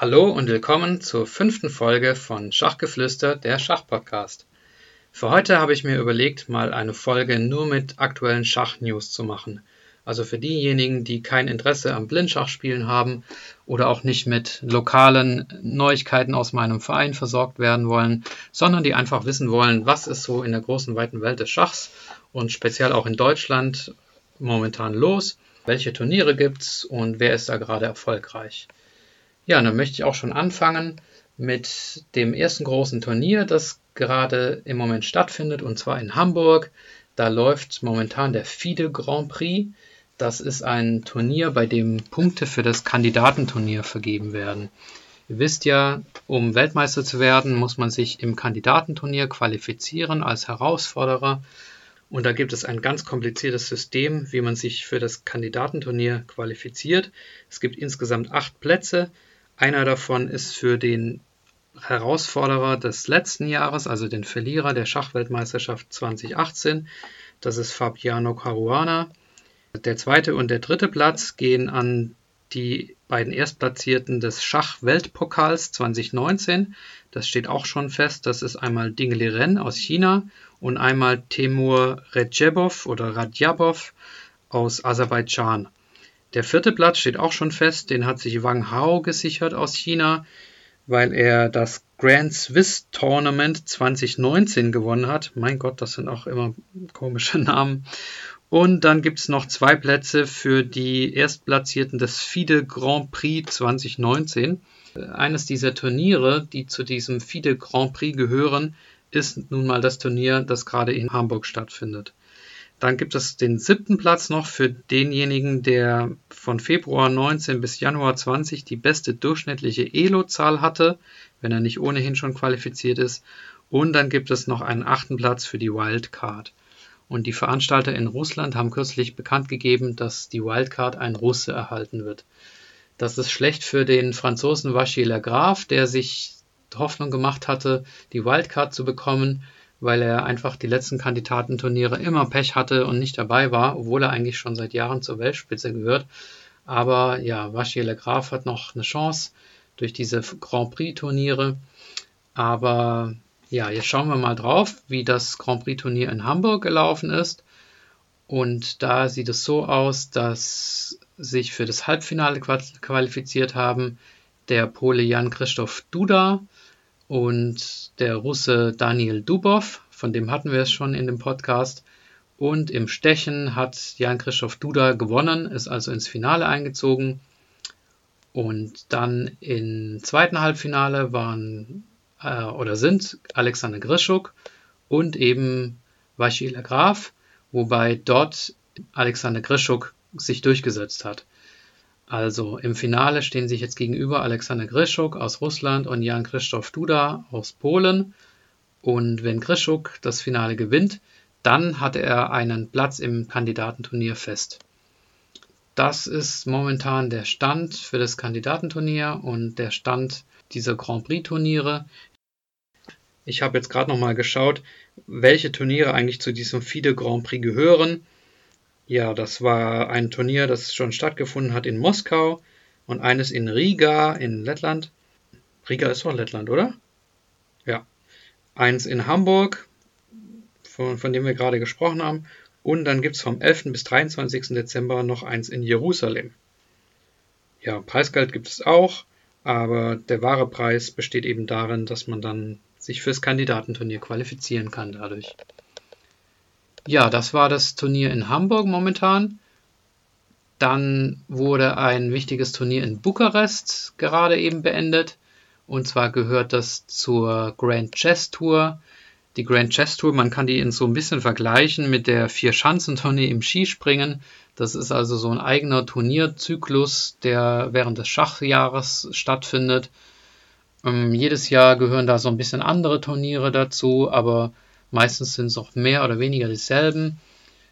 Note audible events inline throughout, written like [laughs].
Hallo und willkommen zur fünften Folge von Schachgeflüster, der Schachpodcast. Für heute habe ich mir überlegt, mal eine Folge nur mit aktuellen Schachnews zu machen. Also für diejenigen, die kein Interesse am Blindschachspielen haben oder auch nicht mit lokalen Neuigkeiten aus meinem Verein versorgt werden wollen, sondern die einfach wissen wollen, was ist so in der großen weiten Welt des Schachs und speziell auch in Deutschland momentan los, welche Turniere gibt's und wer ist da gerade erfolgreich. Ja, dann möchte ich auch schon anfangen mit dem ersten großen Turnier, das gerade im Moment stattfindet, und zwar in Hamburg. Da läuft momentan der FIDE Grand Prix. Das ist ein Turnier, bei dem Punkte für das Kandidatenturnier vergeben werden. Ihr wisst ja, um Weltmeister zu werden, muss man sich im Kandidatenturnier qualifizieren als Herausforderer. Und da gibt es ein ganz kompliziertes System, wie man sich für das Kandidatenturnier qualifiziert. Es gibt insgesamt acht Plätze. Einer davon ist für den Herausforderer des letzten Jahres, also den Verlierer der Schachweltmeisterschaft 2018. Das ist Fabiano Caruana. Der zweite und der dritte Platz gehen an die beiden Erstplatzierten des Schachweltpokals 2019. Das steht auch schon fest. Das ist einmal Ding Liren aus China und einmal Temur Redjebov oder Radjabov aus Aserbaidschan. Der vierte Platz steht auch schon fest, den hat sich Wang Hao gesichert aus China, weil er das Grand Swiss Tournament 2019 gewonnen hat. Mein Gott, das sind auch immer komische [laughs] Namen. Und dann gibt es noch zwei Plätze für die Erstplatzierten des FIDE Grand Prix 2019. Eines dieser Turniere, die zu diesem FIDE Grand Prix gehören, ist nun mal das Turnier, das gerade in Hamburg stattfindet. Dann gibt es den siebten Platz noch für denjenigen, der von Februar 19 bis Januar 20 die beste durchschnittliche Elo-Zahl hatte, wenn er nicht ohnehin schon qualifiziert ist. Und dann gibt es noch einen achten Platz für die Wildcard. Und die Veranstalter in Russland haben kürzlich bekannt gegeben, dass die Wildcard ein Russe erhalten wird. Das ist schlecht für den Franzosen Vachille Graf, der sich Hoffnung gemacht hatte, die Wildcard zu bekommen weil er einfach die letzten Kandidatenturniere immer Pech hatte und nicht dabei war, obwohl er eigentlich schon seit Jahren zur Weltspitze gehört. Aber ja, Vachier Le Graf hat noch eine Chance durch diese Grand Prix-Turniere. Aber ja, jetzt schauen wir mal drauf, wie das Grand Prix-Turnier in Hamburg gelaufen ist. Und da sieht es so aus, dass sich für das Halbfinale qualifiziert haben der Pole Jan Christoph Duda, und der Russe Daniel Dubov, von dem hatten wir es schon in dem Podcast. Und im Stechen hat Jan-Christoph Duda gewonnen, ist also ins Finale eingezogen. Und dann im zweiten Halbfinale waren äh, oder sind Alexander Grischuk und eben Vasil Graf, wobei dort Alexander Grischuk sich durchgesetzt hat. Also im Finale stehen sich jetzt gegenüber Alexander Grischuk aus Russland und Jan Krzysztof Duda aus Polen. Und wenn Grischuk das Finale gewinnt, dann hat er einen Platz im Kandidatenturnier fest. Das ist momentan der Stand für das Kandidatenturnier und der Stand dieser Grand Prix Turniere. Ich habe jetzt gerade noch mal geschaut, welche Turniere eigentlich zu diesem FIDE Grand Prix gehören. Ja, das war ein Turnier, das schon stattgefunden hat in Moskau und eines in Riga in Lettland. Riga ist doch Lettland, oder? Ja. Eins in Hamburg, von, von dem wir gerade gesprochen haben. Und dann gibt es vom 11. bis 23. Dezember noch eins in Jerusalem. Ja, Preisgeld gibt es auch, aber der wahre Preis besteht eben darin, dass man dann sich fürs Kandidatenturnier qualifizieren kann dadurch. Ja, das war das Turnier in Hamburg momentan. Dann wurde ein wichtiges Turnier in Bukarest gerade eben beendet. Und zwar gehört das zur Grand Chess Tour. Die Grand Chess Tour, man kann die in so ein bisschen vergleichen mit der Vier-Schanzentournee im Skispringen. Das ist also so ein eigener Turnierzyklus, der während des Schachjahres stattfindet. Ähm, jedes Jahr gehören da so ein bisschen andere Turniere dazu, aber meistens sind es auch mehr oder weniger dieselben.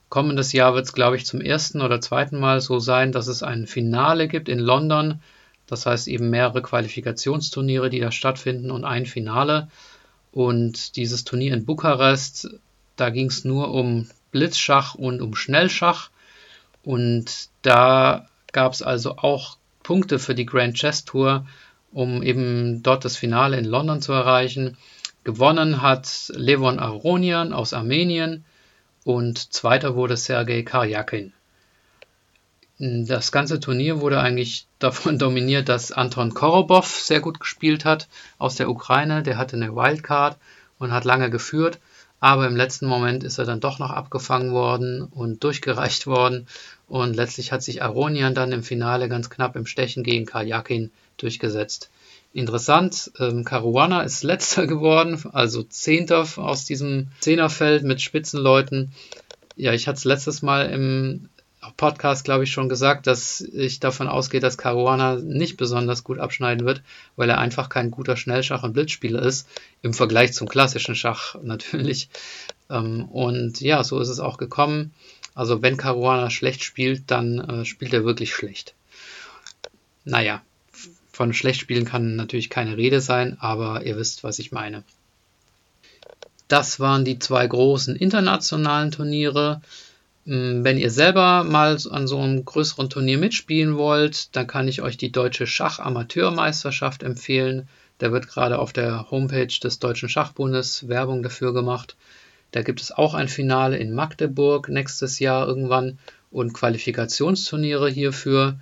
Kommendes Jahr wird es, glaube ich, zum ersten oder zweiten Mal so sein, dass es ein Finale gibt in London. Das heißt eben mehrere Qualifikationsturniere, die da stattfinden und ein Finale. Und dieses Turnier in Bukarest, da ging es nur um Blitzschach und um Schnellschach. Und da gab es also auch Punkte für die Grand Chess Tour, um eben dort das Finale in London zu erreichen. Gewonnen hat Levon Aronian aus Armenien und zweiter wurde Sergei Karjakin. Das ganze Turnier wurde eigentlich [laughs] davon dominiert, dass Anton Korobov sehr gut gespielt hat aus der Ukraine. Der hatte eine Wildcard und hat lange geführt, aber im letzten Moment ist er dann doch noch abgefangen worden und [laughs] durchgereicht worden. Und letztlich hat sich Aronian dann im Finale ganz knapp im Stechen gegen Karjakin durchgesetzt. Interessant, ähm, Caruana ist letzter [laughs] geworden, also Zehnter aus diesem Zehnerfeld mit Spitzenleuten. Ja, ich hatte es letztes Mal im Podcast, glaube ich, schon gesagt, dass ich davon ausgehe, dass Caruana nicht besonders gut abschneiden wird, weil er einfach kein guter Schnellschach- und Blitzspieler ist, im Vergleich zum klassischen Schach [laughs] natürlich. Ähm, und ja, so ist es auch gekommen. Also wenn Caruana schlecht spielt, dann äh, spielt er wirklich schlecht. Naja, von schlecht spielen kann natürlich keine Rede sein, aber ihr wisst, was ich meine. Das waren die zwei großen internationalen Turniere. Hm, wenn ihr selber mal an so einem größeren Turnier mitspielen wollt, dann kann ich euch die Deutsche Schachamateurmeisterschaft empfehlen. Da wird gerade auf der Homepage des Deutschen Schachbundes Werbung dafür gemacht. Da gibt es auch ein Finale in Magdeburg nächstes Jahr irgendwann und Qualifikationsturniere hierfür.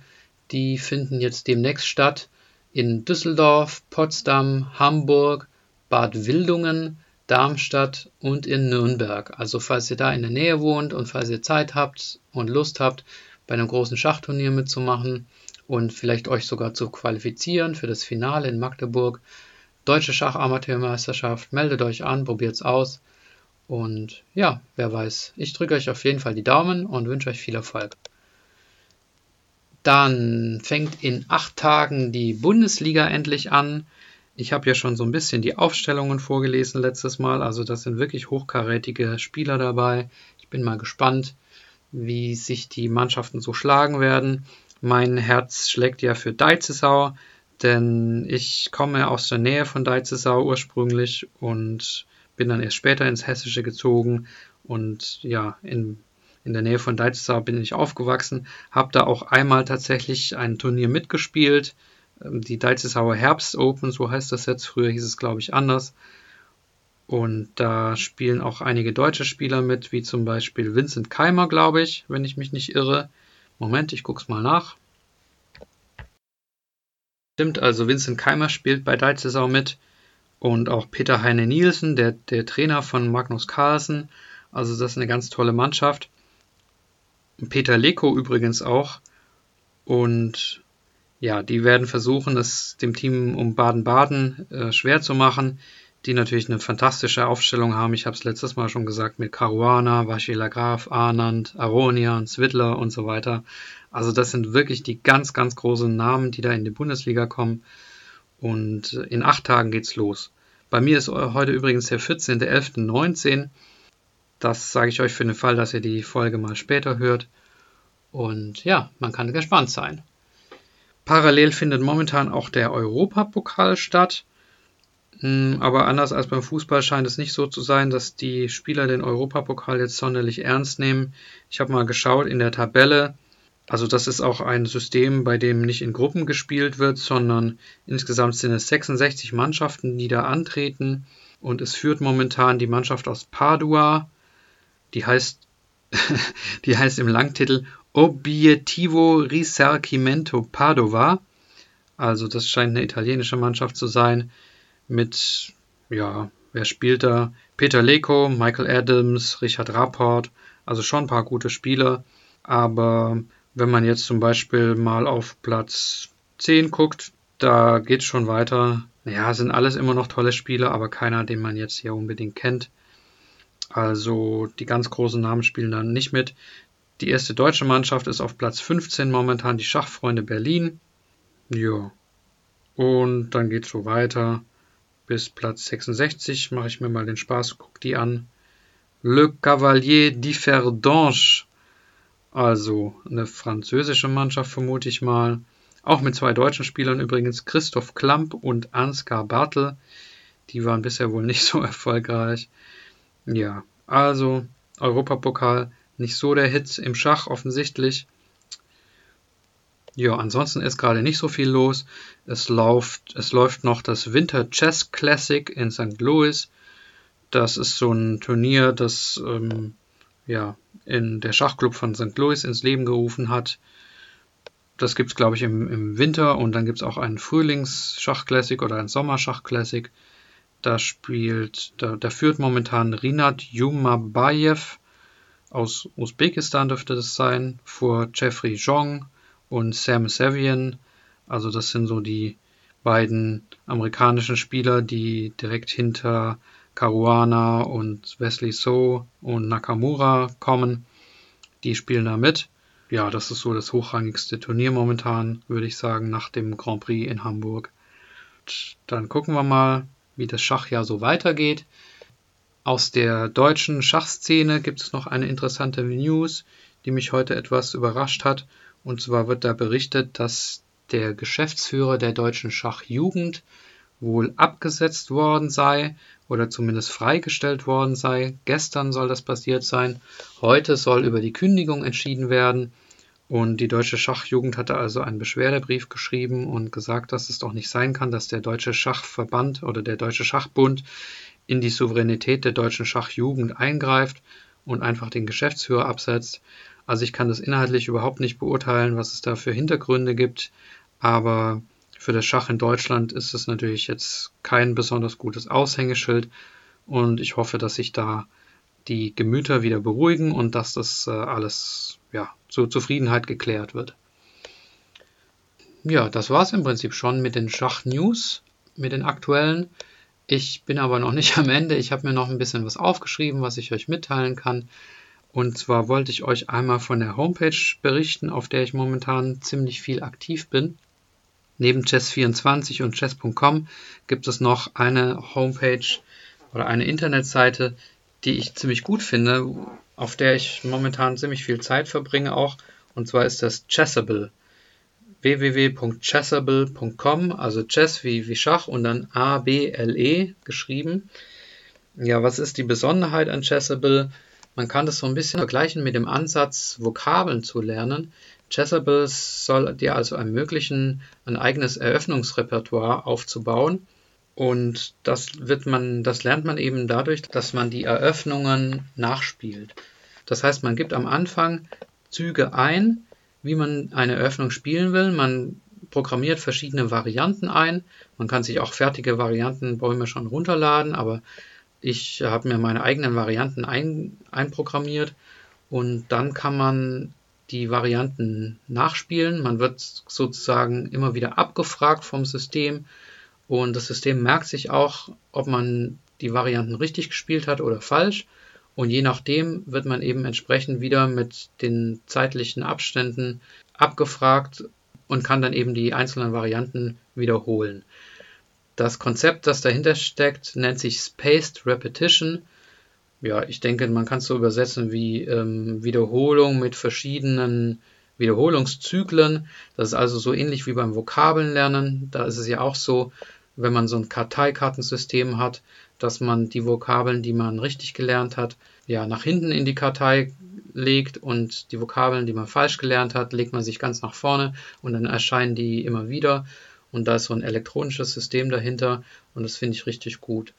Die finden jetzt demnächst statt in Düsseldorf, Potsdam, Hamburg, Bad Wildungen, Darmstadt und in Nürnberg. Also falls ihr da in der Nähe wohnt und falls ihr Zeit habt und Lust habt, bei einem großen Schachturnier mitzumachen und vielleicht euch sogar zu qualifizieren für das Finale in Magdeburg, Deutsche Schachamateurmeisterschaft, meldet euch an, probiert's aus. Und ja, wer weiß, ich drücke euch auf jeden Fall die Daumen und wünsche euch viel Erfolg. Dann fängt in acht Tagen die Bundesliga endlich an. Ich habe ja schon so ein bisschen die Aufstellungen vorgelesen letztes Mal. Also das sind wirklich hochkarätige Spieler dabei. Ich bin mal gespannt, wie sich die Mannschaften so schlagen werden. Mein Herz schlägt ja für Deizesau, denn ich komme aus der Nähe von Deizesau ursprünglich und bin dann erst später ins Hessische gezogen und ja, in in der Nähe von Deizesau bin ich aufgewachsen, habe da auch einmal tatsächlich ein Turnier mitgespielt, ähm, die Deizesauer Herbst Open, so heißt das jetzt, früher hieß es glaube ich anders. Und da spielen auch einige deutsche Spieler mit, wie zum Beispiel Vincent Keimer, glaube ich, wenn ich mich nicht irre. Moment, ich guck's mal nach. Stimmt, also Vincent Keimer spielt bei Deizesau mit und auch Peter Heine Nielsen, der, der Trainer von Magnus Carlsen. Also das ist eine ganz tolle Mannschaft. Peter Leko übrigens auch. Und ja, die werden versuchen, es dem Team um Baden-Baden äh, schwer zu machen, die natürlich eine fantastische Aufstellung haben. Ich habe es letztes Mal schon gesagt mit Caruana, Vachila Graf, Arnand, Aronian, Swidler und so weiter. Also das sind wirklich die ganz, ganz großen Namen, die da in die Bundesliga kommen. Und in acht Tagen geht's los. Bei mir ist heute übrigens der 14.11.19. Das sage ich euch für den Fall, dass ihr die Folge mal später hört. Und ja, man kann gespannt sein. Parallel findet momentan auch der Europapokal statt. Hm, aber anders als beim Fußball scheint es nicht so zu sein, dass die Spieler den Europapokal jetzt sonderlich ernst nehmen. Ich habe mal geschaut in der Tabelle. Also das ist auch ein System, bei dem nicht in Gruppen gespielt wird, sondern insgesamt sind es 66 Mannschaften, die da antreten. Und es führt momentan die Mannschaft aus Padua, die heißt, [laughs] die heißt im Langtitel Obiettivo Risarcimento Padova. Also das scheint eine italienische Mannschaft zu sein mit, ja, wer spielt da? Peter Leko, Michael Adams, Richard Rapport, also schon ein paar gute Spieler. Aber wenn man jetzt zum Beispiel mal auf Platz 10 guckt, da geht es schon weiter. Ja, sind alles immer noch tolle Spieler, aber keiner, den man jetzt hier unbedingt kennt. Also die ganz großen Namen spielen dann nicht mit. Die erste deutsche Mannschaft ist auf Platz 15 momentan die Schachfreunde Berlin. Ja. Und dann geht es so weiter bis Platz 66. Mache ich mir mal den Spaß, guck die an. Le Cavalier d'Ifferdange. Also eine französische Mannschaft, vermute ich mal. Auch mit zwei deutschen Spielern übrigens, Christoph Klamp und Ansgar Bartel. Die waren bisher wohl nicht so [laughs] erfolgreich. Ja, also Europapokal nicht so der Hit im Schach offensichtlich. Ja, ansonsten ist gerade nicht so viel los. Es läuft, es läuft noch das Winter Chess Classic in St. Louis. Das ist so ein Turnier, das ähm, ja, in der Schachclub von St. Louis ins Leben gerufen hat. Das gibt es, glaube ich, im, im Winter und dann gibt es auch einen Frühlings-Schach-Classic oder einen Sommerschach-Classic. Da spielt, da, da führt momentan Rinat Jumabayev aus Usbekistan dürfte das sein, vor Jeffrey Zhong und Sam Savian. Also das sind so die beiden amerikanischen Spieler, die direkt hinter Caruana und Wesley So und Nakamura kommen. Die spielen da mit. Ja, das ist so das hochrangigste Turnier momentan, würde ich sagen, nach dem Grand Prix in Hamburg. Dann gucken wir mal, wie das Schachjahr so weitergeht. Aus der deutschen Schachszene gibt es noch eine interessante News, die mich heute etwas überrascht hat. Und zwar wird da berichtet, dass der Geschäftsführer der deutschen Schachjugend wohl abgesetzt worden sei oder zumindest freigestellt worden sei. Gestern soll das passiert sein. Heute soll über die Kündigung entschieden werden. Und die deutsche Schachjugend hatte also einen Beschwerdebrief geschrieben und gesagt, dass es doch nicht sein kann, dass der deutsche Schachverband oder der deutsche Schachbund in die Souveränität der deutschen Schachjugend eingreift und einfach den Geschäftsführer absetzt. Also ich kann das inhaltlich überhaupt nicht beurteilen, was es da für Hintergründe gibt, aber für das Schach in Deutschland ist es natürlich jetzt kein besonders gutes Aushängeschild und ich hoffe, dass sich da die Gemüter wieder beruhigen und dass das äh, alles ja, zur Zufriedenheit geklärt wird. Ja, das war es im Prinzip schon mit den Schach-News, mit den aktuellen. Ich bin aber noch nicht [laughs] am Ende. Ich habe mir noch ein bisschen was aufgeschrieben, was ich euch mitteilen kann. Und zwar wollte ich euch einmal von der Homepage berichten, auf der ich momentan ziemlich viel aktiv bin. Neben Chess24 und Chess.com gibt es noch eine Homepage oder eine Internetseite, die ich ziemlich gut finde, auf der ich momentan ziemlich viel Zeit verbringe auch. Und zwar ist das Chessable. www.chessable.com, also Chess wie, wie Schach und dann A-B-L-E geschrieben. Ja, was ist die Besonderheit an Chessable? Man kann das so ein bisschen vergleichen mit dem Ansatz, Vokabeln zu lernen. Chessable soll dir also ermöglichen, ein eigenes Eröffnungsrepertoire aufzubauen. Und das wird man, das lernt man eben dadurch, dass man die Eröffnungen nachspielt. Das heißt, man gibt am Anfang Züge ein, wie man eine Eröffnung spielen will. Man programmiert verschiedene Varianten ein. Man kann sich auch fertige Variantenbäume schon runterladen, aber ich habe mir meine eigenen Varianten ein, einprogrammiert und dann kann man die Varianten nachspielen. Man wird sozusagen immer wieder abgefragt vom System und das System merkt sich auch, ob man die Varianten richtig gespielt hat oder falsch. Und je nachdem wird man eben entsprechend wieder mit den zeitlichen Abständen abgefragt und kann dann eben die einzelnen Varianten wiederholen. Das Konzept, das dahinter steckt, nennt sich Spaced Repetition. Ja, ich denke, man kann es so übersetzen wie ähm, Wiederholung mit verschiedenen Wiederholungszyklen. Das ist also so ähnlich wie beim Vokabelnlernen. Da ist es ja auch so, wenn man so ein Karteikartensystem hat, dass man die Vokabeln, die man richtig gelernt hat, ja, nach hinten in die Kartei legt und die Vokabeln, die man falsch gelernt hat, legt man sich ganz nach vorne und dann erscheinen die immer wieder und da ist so ein elektronisches System dahinter und das finde ich richtig gut.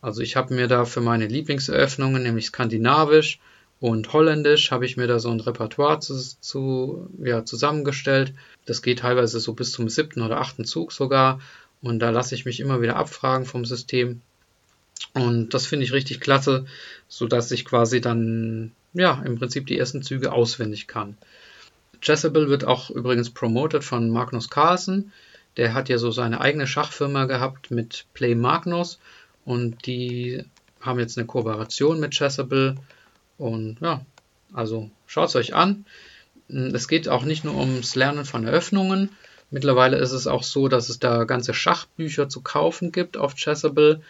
Also ich habe mir da für meine Lieblingseröffnungen, nämlich skandinavisch und holländisch, habe ich mir da so ein Repertoire zu, zu, ja, zusammengestellt. Das geht teilweise so bis zum siebten oder achten Zug sogar und da lasse ich mich immer wieder abfragen vom System. Und das finde ich richtig klasse, sodass ich quasi dann ja im Prinzip die ersten Züge auswendig kann. Chessable wird auch übrigens promoted von Magnus Carlsen. Der hat ja so seine eigene Schachfirma gehabt mit Play Magnus und die haben jetzt eine Kooperation mit Chessable und ja, also schaut es euch an. Es geht auch nicht nur ums Lernen von Eröffnungen, Mittlerweile ist es auch so, dass es da ganze Schachbücher zu kaufen gibt auf Chessable.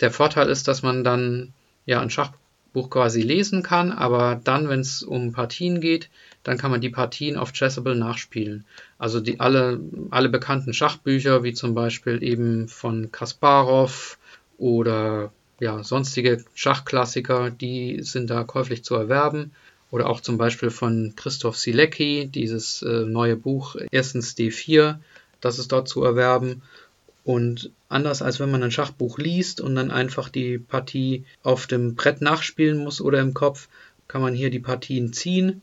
Der Vorteil ist, dass man dann ja ein Schachbuch quasi lesen kann, aber dann, wenn es um Partien geht, dann kann man die Partien auf Chessable nachspielen. Also die alle, alle bekannten Schachbücher, wie zum Beispiel eben von Kasparov oder ja, sonstige Schachklassiker, die sind da käuflich zu erwerben. Oder auch zum Beispiel von Christoph Silecki, dieses äh, neue Buch Erstens D4, das ist dort zu erwerben. Und anders als wenn man ein Schachbuch liest und dann einfach die Partie auf dem Brett nachspielen muss oder im Kopf, kann man hier die Partien ziehen.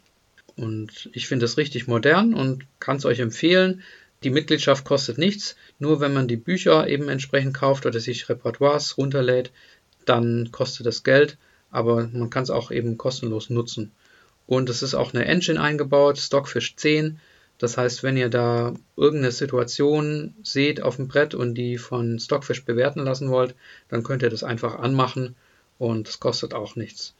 Und ich finde es richtig modern und kann es euch empfehlen. Die Mitgliedschaft kostet nichts, nur wenn man die Bücher eben entsprechend kauft oder sich Repertoires runterlädt, dann kostet es Geld, aber man kann es auch eben kostenlos nutzen. Und es ist auch eine Engine eingebaut, Stockfish 10. Das heißt, wenn ihr da irgendeine Situation seht auf dem Brett und die von Stockfish bewerten lassen wollt, dann könnt ihr das einfach anmachen und es kostet auch nichts.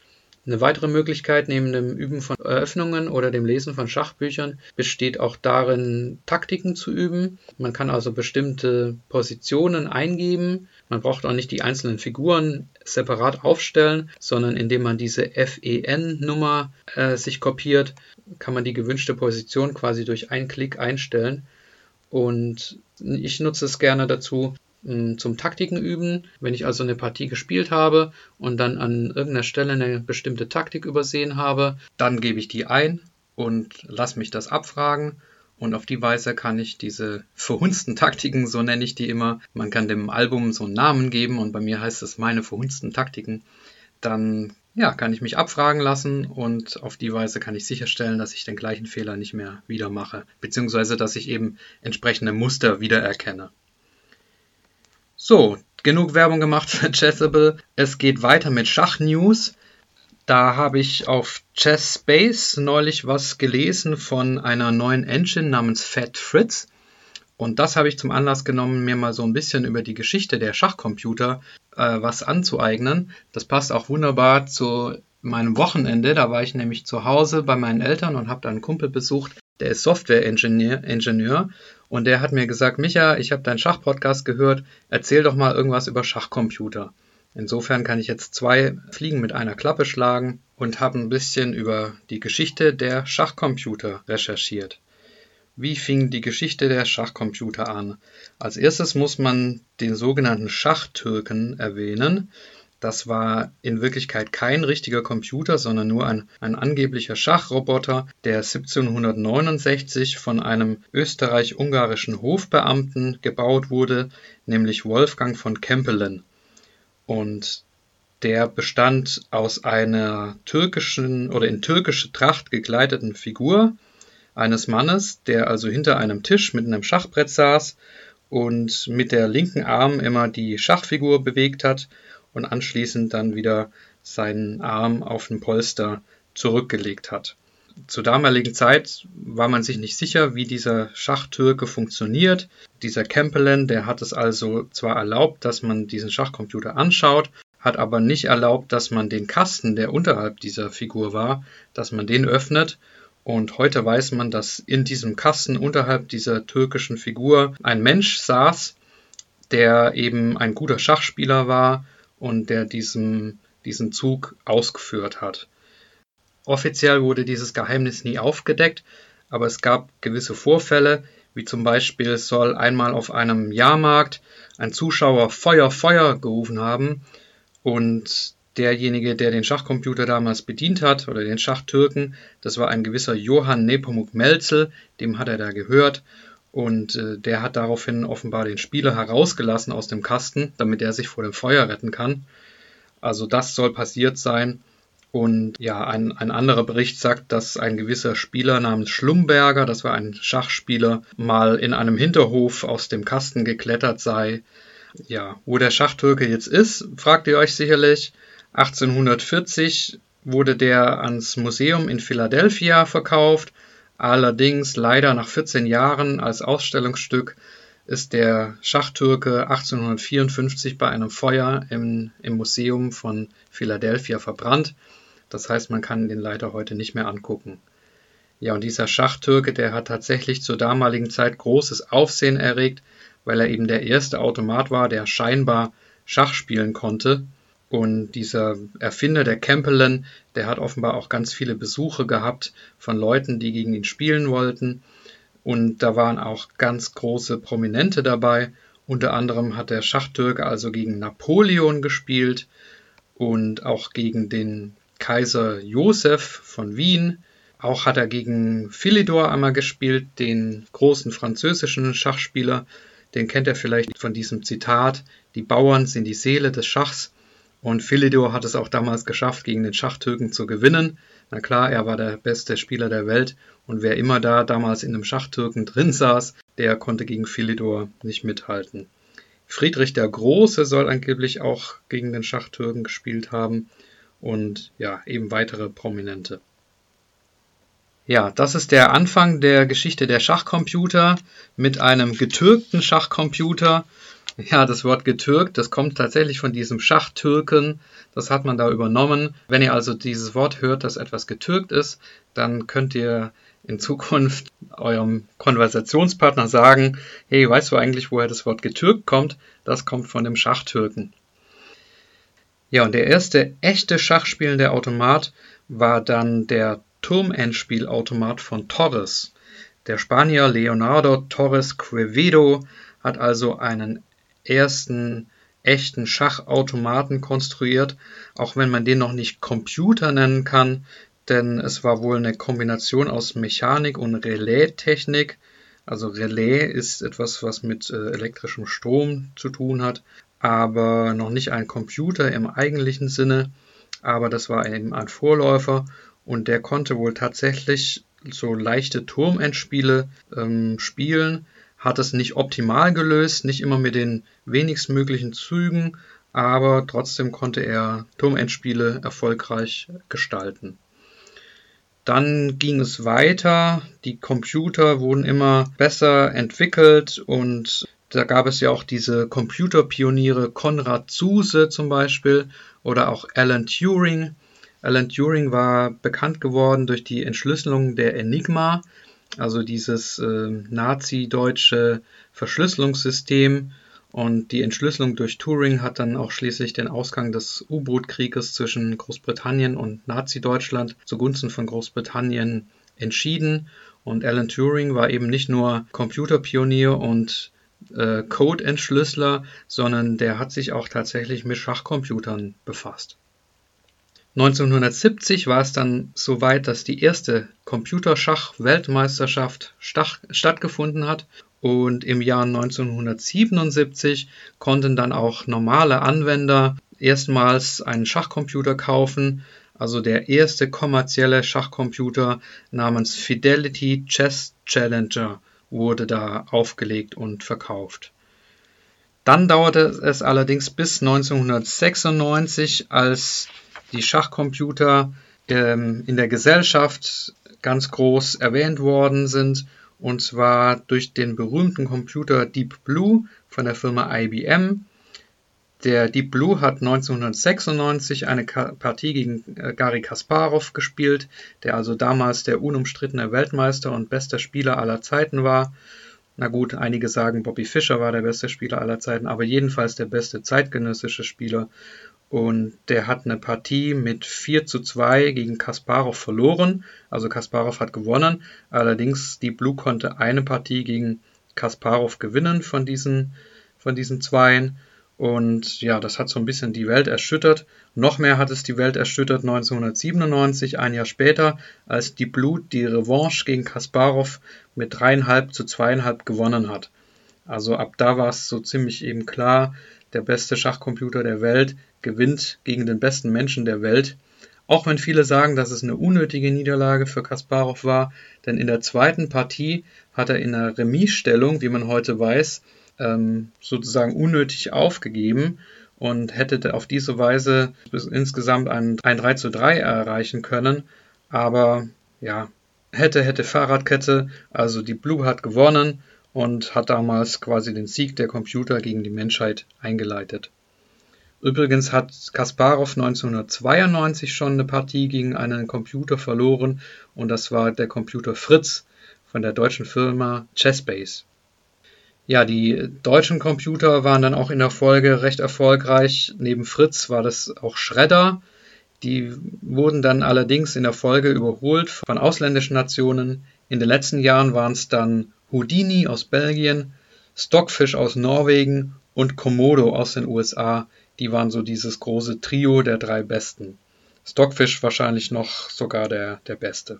Eine weitere Möglichkeit neben dem Üben von Eröffnungen oder dem Lesen von Schachbüchern besteht auch darin, Taktiken zu üben. Man kann also bestimmte Positionen eingeben. Man braucht auch nicht die einzelnen Figuren separat aufstellen, sondern indem man diese FEN-Nummer äh, sich kopiert, kann man die gewünschte Position quasi durch einen Klick einstellen. Und ich nutze es gerne dazu, zum Taktiken üben. Wenn ich also eine Partie gespielt habe und dann an irgendeiner Stelle eine bestimmte Taktik übersehen habe, dann gebe ich die ein und lasse mich das abfragen. Und auf die Weise kann ich diese verhunzten Taktiken, so nenne ich die immer, man kann dem Album so einen Namen geben und bei mir heißt es meine verhunzten Taktiken, dann ja, kann ich mich abfragen lassen und auf die Weise kann ich sicherstellen, dass ich den gleichen Fehler nicht mehr wieder mache, beziehungsweise dass ich eben entsprechende Muster wiedererkenne. So, genug Werbung gemacht für Chessable. Es geht weiter mit Schachnews. Da habe ich auf Chess Space neulich was gelesen von einer neuen Engine namens Fat Fritz. Und das habe ich zum Anlass genommen, mir mal so ein bisschen über die Geschichte der Schachcomputer äh, was anzueignen. Das passt auch wunderbar zu meinem Wochenende. Da war ich nämlich zu Hause bei meinen Eltern und habe da einen Kumpel besucht, der ist Software-Ingenieur Ingenieur, und der hat mir gesagt, Micha, ich habe deinen Schachpodcast gehört, erzähl doch mal irgendwas über Schachcomputer. Insofern kann ich jetzt zwei Fliegen mit einer Klappe schlagen und habe ein bisschen über die Geschichte der Schachcomputer recherchiert. Wie fing die Geschichte der Schachcomputer an? Als erstes muss man den sogenannten Schachtürken erwähnen. Das war in Wirklichkeit kein richtiger Computer, sondern nur ein, ein angeblicher Schachroboter, der 1769 von einem österreich-ungarischen Hofbeamten gebaut wurde, nämlich Wolfgang von Kempelen. Und der bestand aus einer türkischen oder in türkische Tracht gekleideten Figur eines Mannes, der also hinter einem Tisch mit einem Schachbrett saß und mit der linken Arm immer die Schachfigur bewegt hat und anschließend dann wieder seinen Arm auf den Polster zurückgelegt hat. Zur damaligen Zeit war man sich nicht sicher, wie dieser Schachtürke funktioniert. Dieser Kempelen, der hat es also zwar erlaubt, dass man diesen Schachcomputer anschaut, hat aber nicht erlaubt, dass man den Kasten, der unterhalb dieser Figur war, dass man den öffnet. Und heute weiß man, dass in diesem Kasten unterhalb dieser türkischen Figur ein Mensch saß, der eben ein guter Schachspieler war und der diesen, diesen Zug ausgeführt hat. Offiziell wurde dieses Geheimnis nie aufgedeckt, aber es gab gewisse Vorfälle, wie zum Beispiel soll einmal auf einem Jahrmarkt ein Zuschauer Feuer, Feuer gerufen haben und derjenige, der den Schachcomputer damals bedient hat oder den Schachtürken, das war ein gewisser Johann Nepomuk Melzel, dem hat er da gehört und äh, der hat daraufhin offenbar den Spieler herausgelassen aus dem Kasten, damit er sich vor dem Feuer retten kann. Also das soll passiert sein. Und ja, ein, ein anderer Bericht sagt, dass ein gewisser Spieler namens Schlumberger, das war ein Schachspieler, mal in einem Hinterhof aus dem Kasten geklettert sei. Ja, wo der Schachtürke jetzt ist, fragt ihr euch sicherlich. 1840 wurde der ans Museum in Philadelphia verkauft Allerdings leider nach 14 Jahren als Ausstellungsstück ist der Schachtürke 1854 bei einem Feuer im, im Museum von Philadelphia verbrannt. Das heißt, man kann den leider heute nicht mehr angucken. Ja, und dieser Schachtürke, der hat tatsächlich zur damaligen Zeit großes Aufsehen erregt, weil er eben der erste Automat war, der scheinbar Schach spielen konnte. Und dieser Erfinder der Campbellen, der hat offenbar auch ganz viele Besuche gehabt von Leuten, die gegen ihn spielen wollten. Und da waren auch ganz große Prominente dabei. Unter anderem hat der Schachtürke also gegen Napoleon gespielt und auch gegen den Kaiser Josef von Wien. Auch hat er gegen Philidor einmal gespielt, den großen französischen Schachspieler. Den kennt er vielleicht von diesem Zitat, die Bauern sind die Seele des Schachs. Und Philidor hat es auch damals geschafft, gegen den Schachtürken zu gewinnen. Na klar, er war der beste Spieler der Welt und wer immer da damals in einem Schachtürken drin saß, der konnte gegen Philidor nicht mithalten. Friedrich der Große soll angeblich auch gegen den Schachtürken gespielt haben und ja, eben weitere Prominente. Ja, das ist der Anfang der Geschichte der Schachcomputer mit einem getürkten Schachcomputer. [laughs] Ja, das Wort getürkt, das kommt tatsächlich von diesem Schachtürken. Das hat man da übernommen. Wenn ihr also dieses Wort hört, dass etwas getürkt ist, dann könnt ihr in Zukunft [laughs] eurem Konversationspartner sagen, hey, weißt du eigentlich, woher das Wort getürkt kommt? Das kommt von dem Schachtürken. Ja, und der erste echte schachspielende Automat war dann der Turmendspielautomat von Torres. Der Spanier Leonardo Torres Quevedo hat also einen ersten echten Schachautomaten konstruiert, auch wenn man den noch nicht Computer nennen kann, denn es war wohl eine Kombination aus Mechanik und Relais-Technik. Also Relais ist etwas, was mit äh, elektrischem Strom zu tun hat, aber noch nicht ein Computer im eigentlichen Sinne. Aber das war eben ein Vorläufer und der konnte wohl tatsächlich so leichte Turmendspiele ähm, spielen, hat es nicht optimal gelöst, nicht immer mit den wenigstmöglichen Zügen, aber trotzdem konnte er Turmendspiele erfolgreich gestalten. Dann ging es weiter, die Computer wurden immer besser entwickelt und da gab es ja auch diese Computerpioniere Konrad Zuse zum Beispiel oder auch Alan Turing, Alan Turing war bekannt geworden durch die Entschlüsselung der Enigma, also dieses äh, nazi-deutsche Verschlüsselungssystem. Und die Entschlüsselung durch Turing hat dann auch schließlich den Ausgang des U-Boot-Krieges zwischen Großbritannien und Nazi-Deutschland zugunsten von Großbritannien entschieden. Und Alan Turing war eben nicht nur Computerpionier und äh, Code-Entschlüsseler, sondern der hat sich auch tatsächlich mit Schachcomputern befasst. 1970 war es dann soweit, dass die erste Computerschach-Weltmeisterschaft stattgefunden hat und im Jahr 1977 konnten dann auch normale Anwender erstmals einen Schachcomputer kaufen, also der erste kommerzielle Schachcomputer namens Fidelity Chess Challenger wurde da aufgelegt und verkauft. Dann dauerte es allerdings bis 1996, als die Schachcomputer ähm, in der Gesellschaft ganz groß erwähnt worden sind. Und zwar durch den berühmten Computer Deep Blue von der Firma IBM. Der Deep Blue hat 1996 eine Partie gegen äh, Gary Kasparov gespielt, der also damals der unumstrittene Weltmeister und bester Spieler aller Zeiten war. Na gut, einige sagen, Bobby Fischer war der beste Spieler aller Zeiten, aber jedenfalls der beste zeitgenössische Spieler. Und der hat eine Partie mit 4 zu 2 gegen Kasparov verloren. Also Kasparov hat gewonnen. Allerdings die Blue konnte eine Partie gegen Kasparov gewinnen von diesen, von diesen Zweien. Und ja, das hat so ein bisschen die Welt erschüttert. Noch mehr hat es die Welt erschüttert 1997, ein Jahr später, als die Blue die Revanche gegen Kasparov mit dreieinhalb zu zweieinhalb gewonnen hat. Also ab da war es so ziemlich eben klar, der beste Schachcomputer der Welt gewinnt gegen den besten Menschen der Welt. Auch wenn viele sagen, dass es eine unnötige Niederlage für Kasparov war, denn in der zweiten Partie hat er in einer Remisstellung, wie man heute weiß, ähm, sozusagen unnötig aufgegeben und hätte auf diese Weise insgesamt ein, ein 3 zu 3 erreichen können. Aber ja, hätte, hätte Fahrradkette, also die Blue hat gewonnen und hat damals quasi den Sieg der Computer gegen die Menschheit eingeleitet. Übrigens hat Kasparov 1992 schon eine Partie gegen einen Computer verloren und das war der Computer Fritz von der deutschen Firma Chessbase. Ja, die deutschen Computer waren dann auch in der Folge recht erfolgreich. Neben Fritz war das auch Shredder. Die wurden dann allerdings in der Folge überholt von ausländischen Nationen. In den letzten Jahren waren es dann Houdini aus Belgien, Stockfish aus Norwegen und Komodo aus den USA, die waren so dieses große Trio der drei Besten. Stockfish wahrscheinlich noch sogar der, der Beste.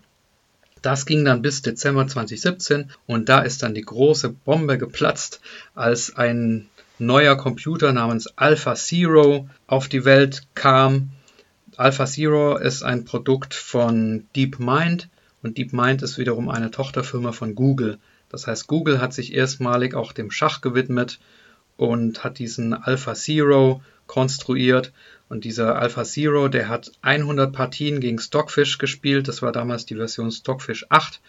Das ging dann bis Dezember 2017 und da ist dann die große Bombe geplatzt, als ein neuer Computer namens Alpha Zero auf die Welt kam. Alpha Zero ist ein Produkt von DeepMind und DeepMind ist wiederum eine Tochterfirma von Google. Das heißt, Google hat sich erstmalig auch dem Schach gewidmet und hat diesen Alpha Zero konstruiert. Und dieser Alpha Zero, der hat 100 Partien gegen Stockfish gespielt. Das war damals die Version Stockfish 8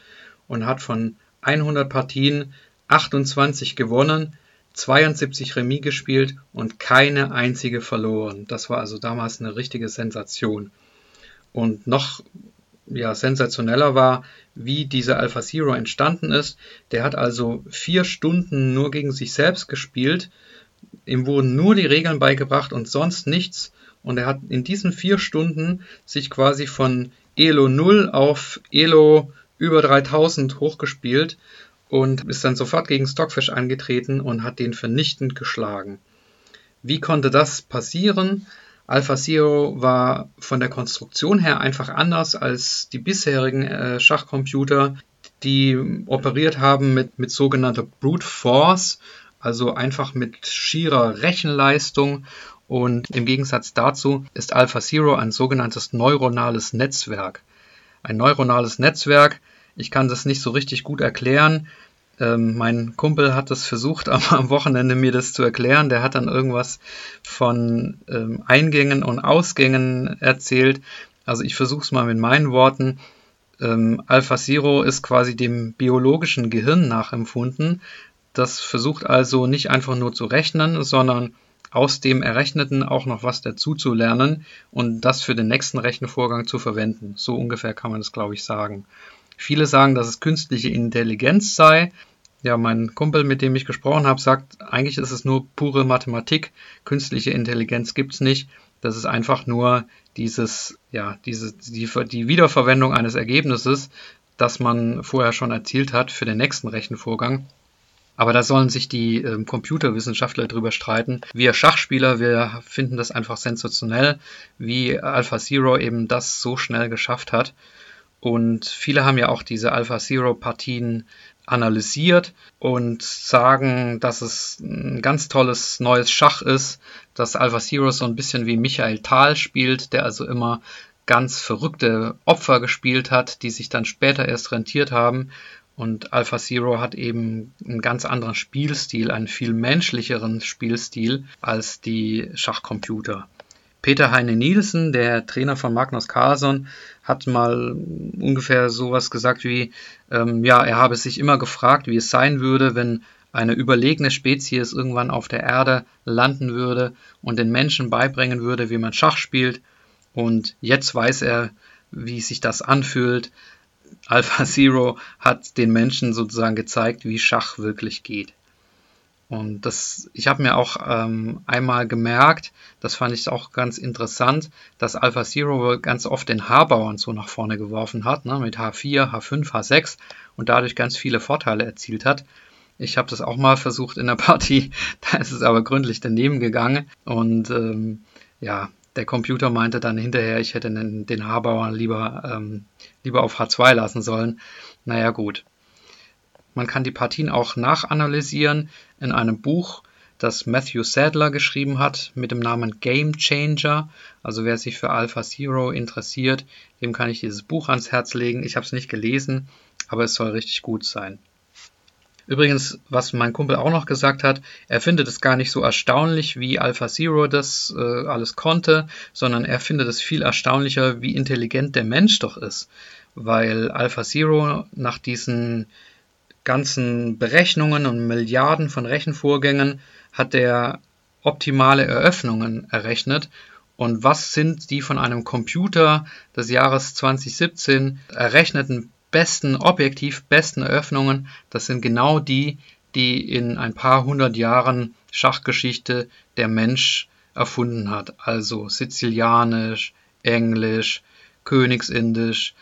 und hat von 100 Partien 28 gewonnen, 72 Remis gespielt und keine einzige verloren. Das war also damals eine richtige Sensation. Und noch ja, sensationeller war, wie dieser Alpha Zero entstanden ist. Der hat also vier Stunden nur gegen sich selbst gespielt. Ihm wurden nur die Regeln beigebracht und sonst nichts. Und er hat in diesen vier Stunden sich quasi von Elo 0 auf Elo über 3000 hochgespielt und ist dann sofort gegen Stockfish angetreten und hat den vernichtend geschlagen. Wie konnte das passieren? Alpha Zero war von der Konstruktion her einfach anders als die bisherigen äh, Schachcomputer, die operiert haben mit, mit sogenannter Brute Force, also einfach mit schierer Rechenleistung. Und im Gegensatz dazu ist Alpha Zero ein sogenanntes neuronales Netzwerk. Ein neuronales Netzwerk, ich kann das nicht so richtig gut erklären, ähm, mein Kumpel hat das versucht, [laughs] am, am, Wochenende mir das zu erklären. Der hat dann irgendwas von ähm, Eingängen und Ausgängen erzählt. Also ich versuche es mal mit meinen Worten. Ähm, Alpha Zero ist quasi dem biologischen Gehirn nachempfunden. Das versucht also nicht einfach nur zu rechnen, sondern aus dem Errechneten auch noch was dazu zu lernen und das für den nächsten Rechenvorgang zu verwenden. So ungefähr kann man das, glaube ich, sagen. Viele sagen, dass es künstliche Intelligenz sei. Ja, mein Kumpel, mit dem ich gesprochen habe, sagt, eigentlich ist es nur pure Mathematik. Künstliche Intelligenz gibt es nicht. Das ist einfach nur dieses, ja, diese, die, die Wiederverwendung eines Ergebnisses, das man vorher schon erzielt hat für den nächsten Rechenvorgang. Aber da sollen sich die äh, Computerwissenschaftler drüber streiten. Wir Schachspieler, wir finden das einfach sensationell, wie Alpha Zero eben das so schnell geschafft hat. Und viele haben ja auch diese Alpha Zero Partien analysiert und sagen, dass es ein ganz tolles neues Schach ist, dass Alpha Zero so ein bisschen wie Michael Thal spielt, der also immer ganz verrückte Opfer gespielt hat, die sich dann später erst rentiert haben. Und Alpha Zero hat eben einen ganz anderen Spielstil, einen viel menschlicheren Spielstil als die Schachcomputer. Peter Heine Nielsen, der Trainer von Magnus Carlsson, hat mal ungefähr sowas gesagt wie, ähm, ja, er habe sich immer gefragt, wie es sein würde, wenn eine überlegene Spezies irgendwann auf der Erde landen würde und den Menschen beibringen würde, wie man Schach spielt. Und jetzt weiß er, wie sich das anfühlt. Alpha Zero hat den Menschen sozusagen gezeigt, wie Schach wirklich geht. Und das, ich habe mir auch ähm, einmal gemerkt, das fand ich auch ganz interessant, dass Alpha Zero ganz oft den H-Bauern so nach vorne geworfen hat, ne, mit H4, H5, H6 und dadurch ganz viele Vorteile erzielt hat. Ich habe das auch mal versucht in der Partie, [laughs] da ist es aber gründlich daneben gegangen und ähm, ja, der Computer meinte dann hinterher, ich hätte den, den H-Bauern lieber, ähm, lieber auf H2 lassen sollen. Naja, gut. Man kann die Partien auch nachanalysieren in einem Buch, das Matthew Sadler geschrieben hat mit dem Namen Game Changer. Also wer sich für Alpha Zero interessiert, dem kann ich dieses Buch ans Herz legen. Ich habe es nicht gelesen, aber es soll richtig gut sein. Übrigens, was mein Kumpel auch noch gesagt hat, er findet es gar nicht so erstaunlich, wie Alpha Zero das äh, alles konnte, sondern er findet es viel erstaunlicher, wie intelligent der Mensch doch ist. Weil Alpha Zero nach diesen ganzen Berechnungen und Milliarden von Rechenvorgängen hat er optimale Eröffnungen errechnet. Und was sind die von einem Computer des Jahres 2017 errechneten besten, objektiv besten Eröffnungen? Das sind genau die, die in ein paar hundert Jahren Schachgeschichte der Mensch erfunden hat. Also Sizilianisch, Englisch, Königsindisch,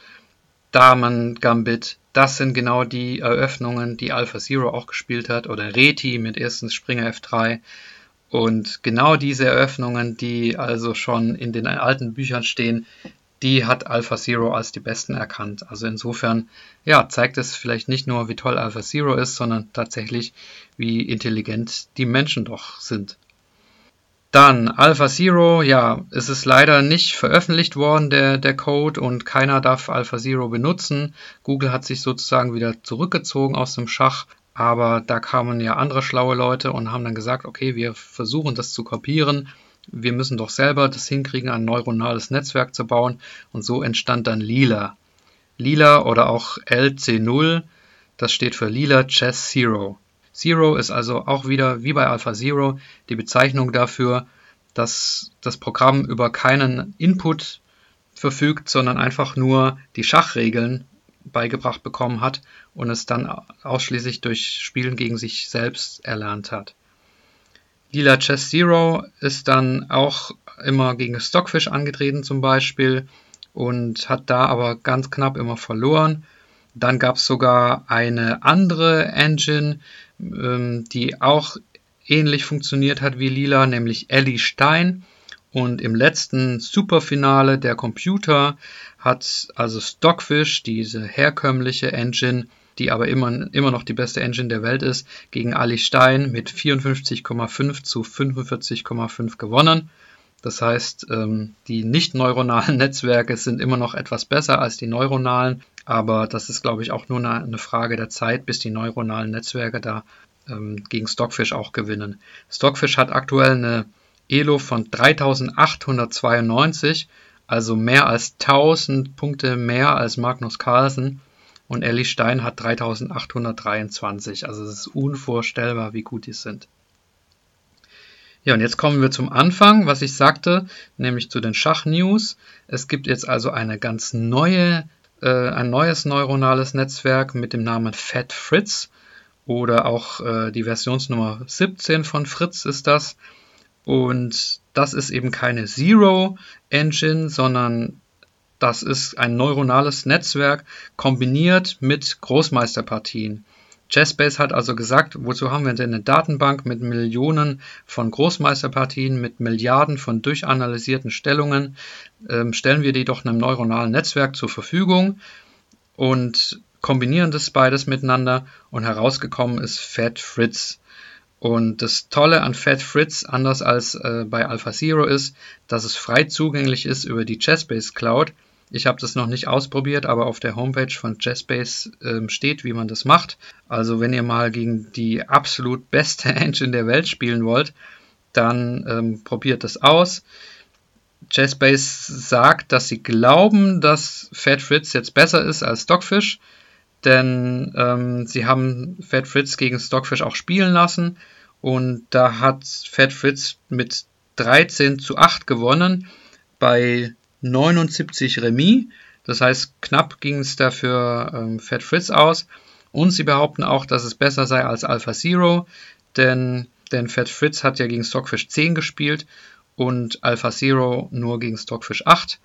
Damen Gambit. Das sind genau die Eröffnungen, die Alpha Zero auch gespielt hat. Oder Reti mit erstens Springer F3. Und genau diese Eröffnungen, die also schon in den alten Büchern stehen, die hat Alpha Zero als die besten erkannt. Also insofern, ja, zeigt es vielleicht nicht nur, wie toll Alpha Zero ist, sondern tatsächlich, wie intelligent die Menschen doch sind. Dann Alpha Zero, ja, es ist leider nicht veröffentlicht worden, der, der Code, und keiner darf Alpha Zero benutzen. Google hat sich sozusagen wieder zurückgezogen aus dem Schach, aber da kamen ja andere schlaue Leute und haben dann gesagt, okay, wir versuchen das zu kopieren wir müssen doch selber das hinkriegen, ein neuronales Netzwerk zu bauen. Und so entstand dann Lila. Lila oder auch LC0, das steht für Lila Chess Zero. Zero ist also auch wieder wie bei Alpha Zero die Bezeichnung dafür, dass das Programm über keinen Input verfügt, sondern einfach nur die Schachregeln beigebracht bekommen hat und es dann ausschließlich durch Spielen gegen sich selbst erlernt hat. Lila Chess Zero ist dann auch immer gegen Stockfish angetreten zum Beispiel und hat da aber ganz knapp immer verloren. Dann gab es sogar eine andere Engine, ähm, die auch ähnlich funktioniert hat wie Lila, nämlich Ellie Stein. Und im letzten Superfinale der Computer hat also Stockfish, diese herkömmliche Engine, die aber immer, immer noch die beste Engine der Welt ist, gegen Ali Stein mit 54,5 zu 45,5 gewonnen. Das heißt, ähm, die nicht neuronalen [laughs] Netzwerke sind immer noch etwas besser als die neuronalen, aber das ist, glaube ich, auch nur eine Frage der Zeit, bis die neuronalen Netzwerke da ähm, gegen Stockfish auch gewinnen. Stockfish hat aktuell eine Elo von 3892, also mehr als 1000 Punkte mehr als Magnus Carlsen und Ellie Stein hat 3823. Also es ist unvorstellbar, wie gut die sind. Ja, und jetzt kommen wir zum Anfang, was ich sagte, nämlich zu den Schach-News. Es gibt jetzt also eine ganz neue, äh, ein neues neuronales Netzwerk mit dem Namen Fat Fritz oder auch äh, die Versionsnummer 17 von Fritz ist das. Und das ist eben keine Zero Engine, sondern das ist ein neuronales Netzwerk kombiniert mit Großmeisterpartien. Chessbase hat also gesagt, wozu haben wir denn eine Datenbank mit Millionen von Großmeisterpartien, mit Milliarden von durchanalysierten Stellungen, ähm, stellen wir die doch einem neuronalen Netzwerk zur Verfügung und kombinieren das beides miteinander und herausgekommen ist Fat Fritz. Und das Tolle an Fat Fritz, anders als äh, bei AlphaZero, ist, dass es frei zugänglich ist über die Chessbase Cloud. Ich habe das noch nicht ausprobiert, aber auf der Homepage von Chessbase ähm, steht, wie man das macht. Also wenn ihr mal gegen die absolut beste [laughs] Engine der Welt spielen wollt, dann ähm, probiert das aus. Chessbase sagt, dass sie glauben, dass Fat Fritz jetzt besser ist als Stockfish, denn ähm, sie haben Fat Fritz gegen Stockfish auch spielen lassen und da hat Fat Fritz mit 13 zu 8 gewonnen. Bei 79 Remis. Das heißt, knapp ging es dafür ähm, Fat Fritz aus. Und sie behaupten auch, dass es besser sei als Alpha Zero, denn, denn Fat Fritz hat ja gegen Stockfish 10 gespielt und Alpha Zero nur gegen Stockfish 8.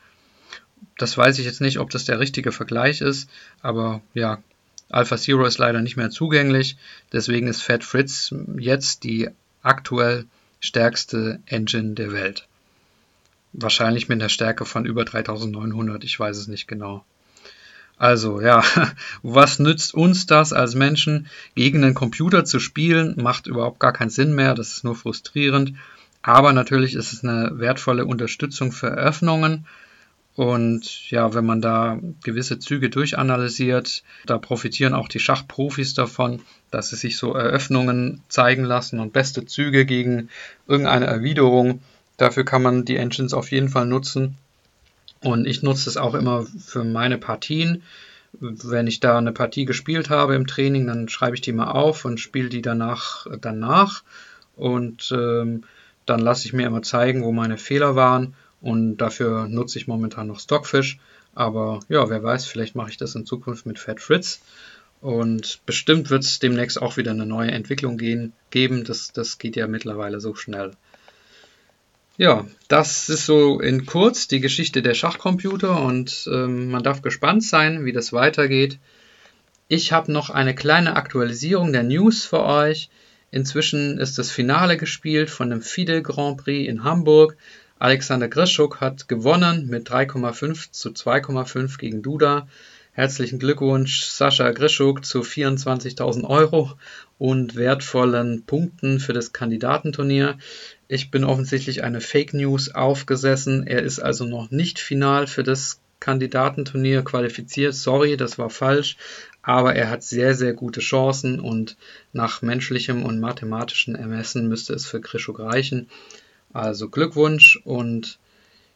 Das weiß ich jetzt nicht, ob das der richtige Vergleich ist, aber ja, Alpha Zero ist leider nicht mehr zugänglich, deswegen ist Fat Fritz jetzt die aktuell stärkste Engine der Welt. Wahrscheinlich mit einer Stärke von über 3900, ich weiß es nicht genau. Also ja, [laughs] was nützt uns das als Menschen? Gegen einen Computer zu spielen, macht überhaupt gar keinen Sinn mehr, das ist nur frustrierend. Aber natürlich ist es eine wertvolle Unterstützung für Eröffnungen. Und ja, wenn man da gewisse Züge durchanalysiert, da profitieren auch die Schachprofis davon, dass sie sich so Eröffnungen zeigen lassen und beste Züge gegen irgendeine Erwiderung. Dafür kann man die Engines auf jeden Fall nutzen. Und ich nutze es auch immer für meine Partien. Wenn ich da eine Partie gespielt habe im Training, dann schreibe ich die mal auf und spiele die danach danach. Und ähm, dann lasse ich mir immer zeigen, wo meine Fehler waren und dafür nutze ich momentan noch Stockfish. Aber ja, wer weiß, vielleicht mache ich das in Zukunft mit Fat Fritz. Und bestimmt wird es demnächst auch wieder eine neue Entwicklung gehen, geben. Das, das geht ja mittlerweile so schnell. Ja, das ist so in kurz die Geschichte der Schachcomputer und ähm, man darf gespannt sein, wie das weitergeht. Ich habe noch eine kleine Aktualisierung der News für euch. Inzwischen ist das Finale gespielt von dem FIDE Grand Prix in Hamburg. Alexander Grischuk hat gewonnen mit 3,5 zu 2,5 gegen Duda. Herzlichen Glückwunsch, Sascha Grischuk, zu 24.000 Euro und wertvollen Punkten für das Kandidatenturnier. Ich bin offensichtlich eine Fake News aufgesessen. Er ist also noch nicht final für das Kandidatenturnier qualifiziert. Sorry, das war falsch. Aber er hat sehr, sehr gute Chancen und nach menschlichem und mathematischen Ermessen müsste es für Krischuk reichen. Also Glückwunsch und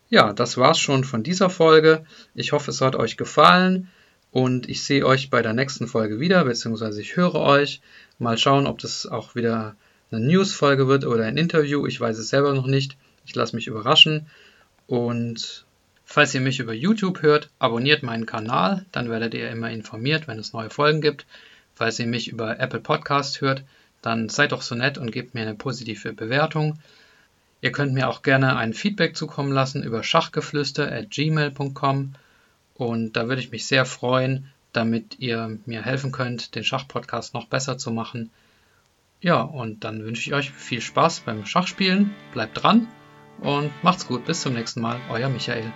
ja, das war's schon von dieser Folge. Ich hoffe, es hat euch gefallen und ich sehe euch bei der nächsten Folge wieder, beziehungsweise ich höre euch. Mal schauen, ob das auch wieder eine News-Folge wird oder ein Interview. Ich weiß es selber noch nicht. Ich lasse mich überraschen. Und falls ihr mich über YouTube hört, abonniert meinen Kanal, dann werdet ihr immer informiert, wenn es neue Folgen gibt. Falls ihr mich über Apple Podcast hört, dann seid doch so nett und gebt mir eine positive Bewertung. Ihr könnt mir auch gerne ein Feedback zukommen lassen über schachgeflüster@gmail.com und da würde ich mich sehr freuen, damit ihr mir helfen könnt, den Schachpodcast noch besser zu machen. Ja, und dann wünsche ich euch viel Spaß beim Schachspielen, bleibt dran und macht's gut, bis zum nächsten Mal, euer Michael.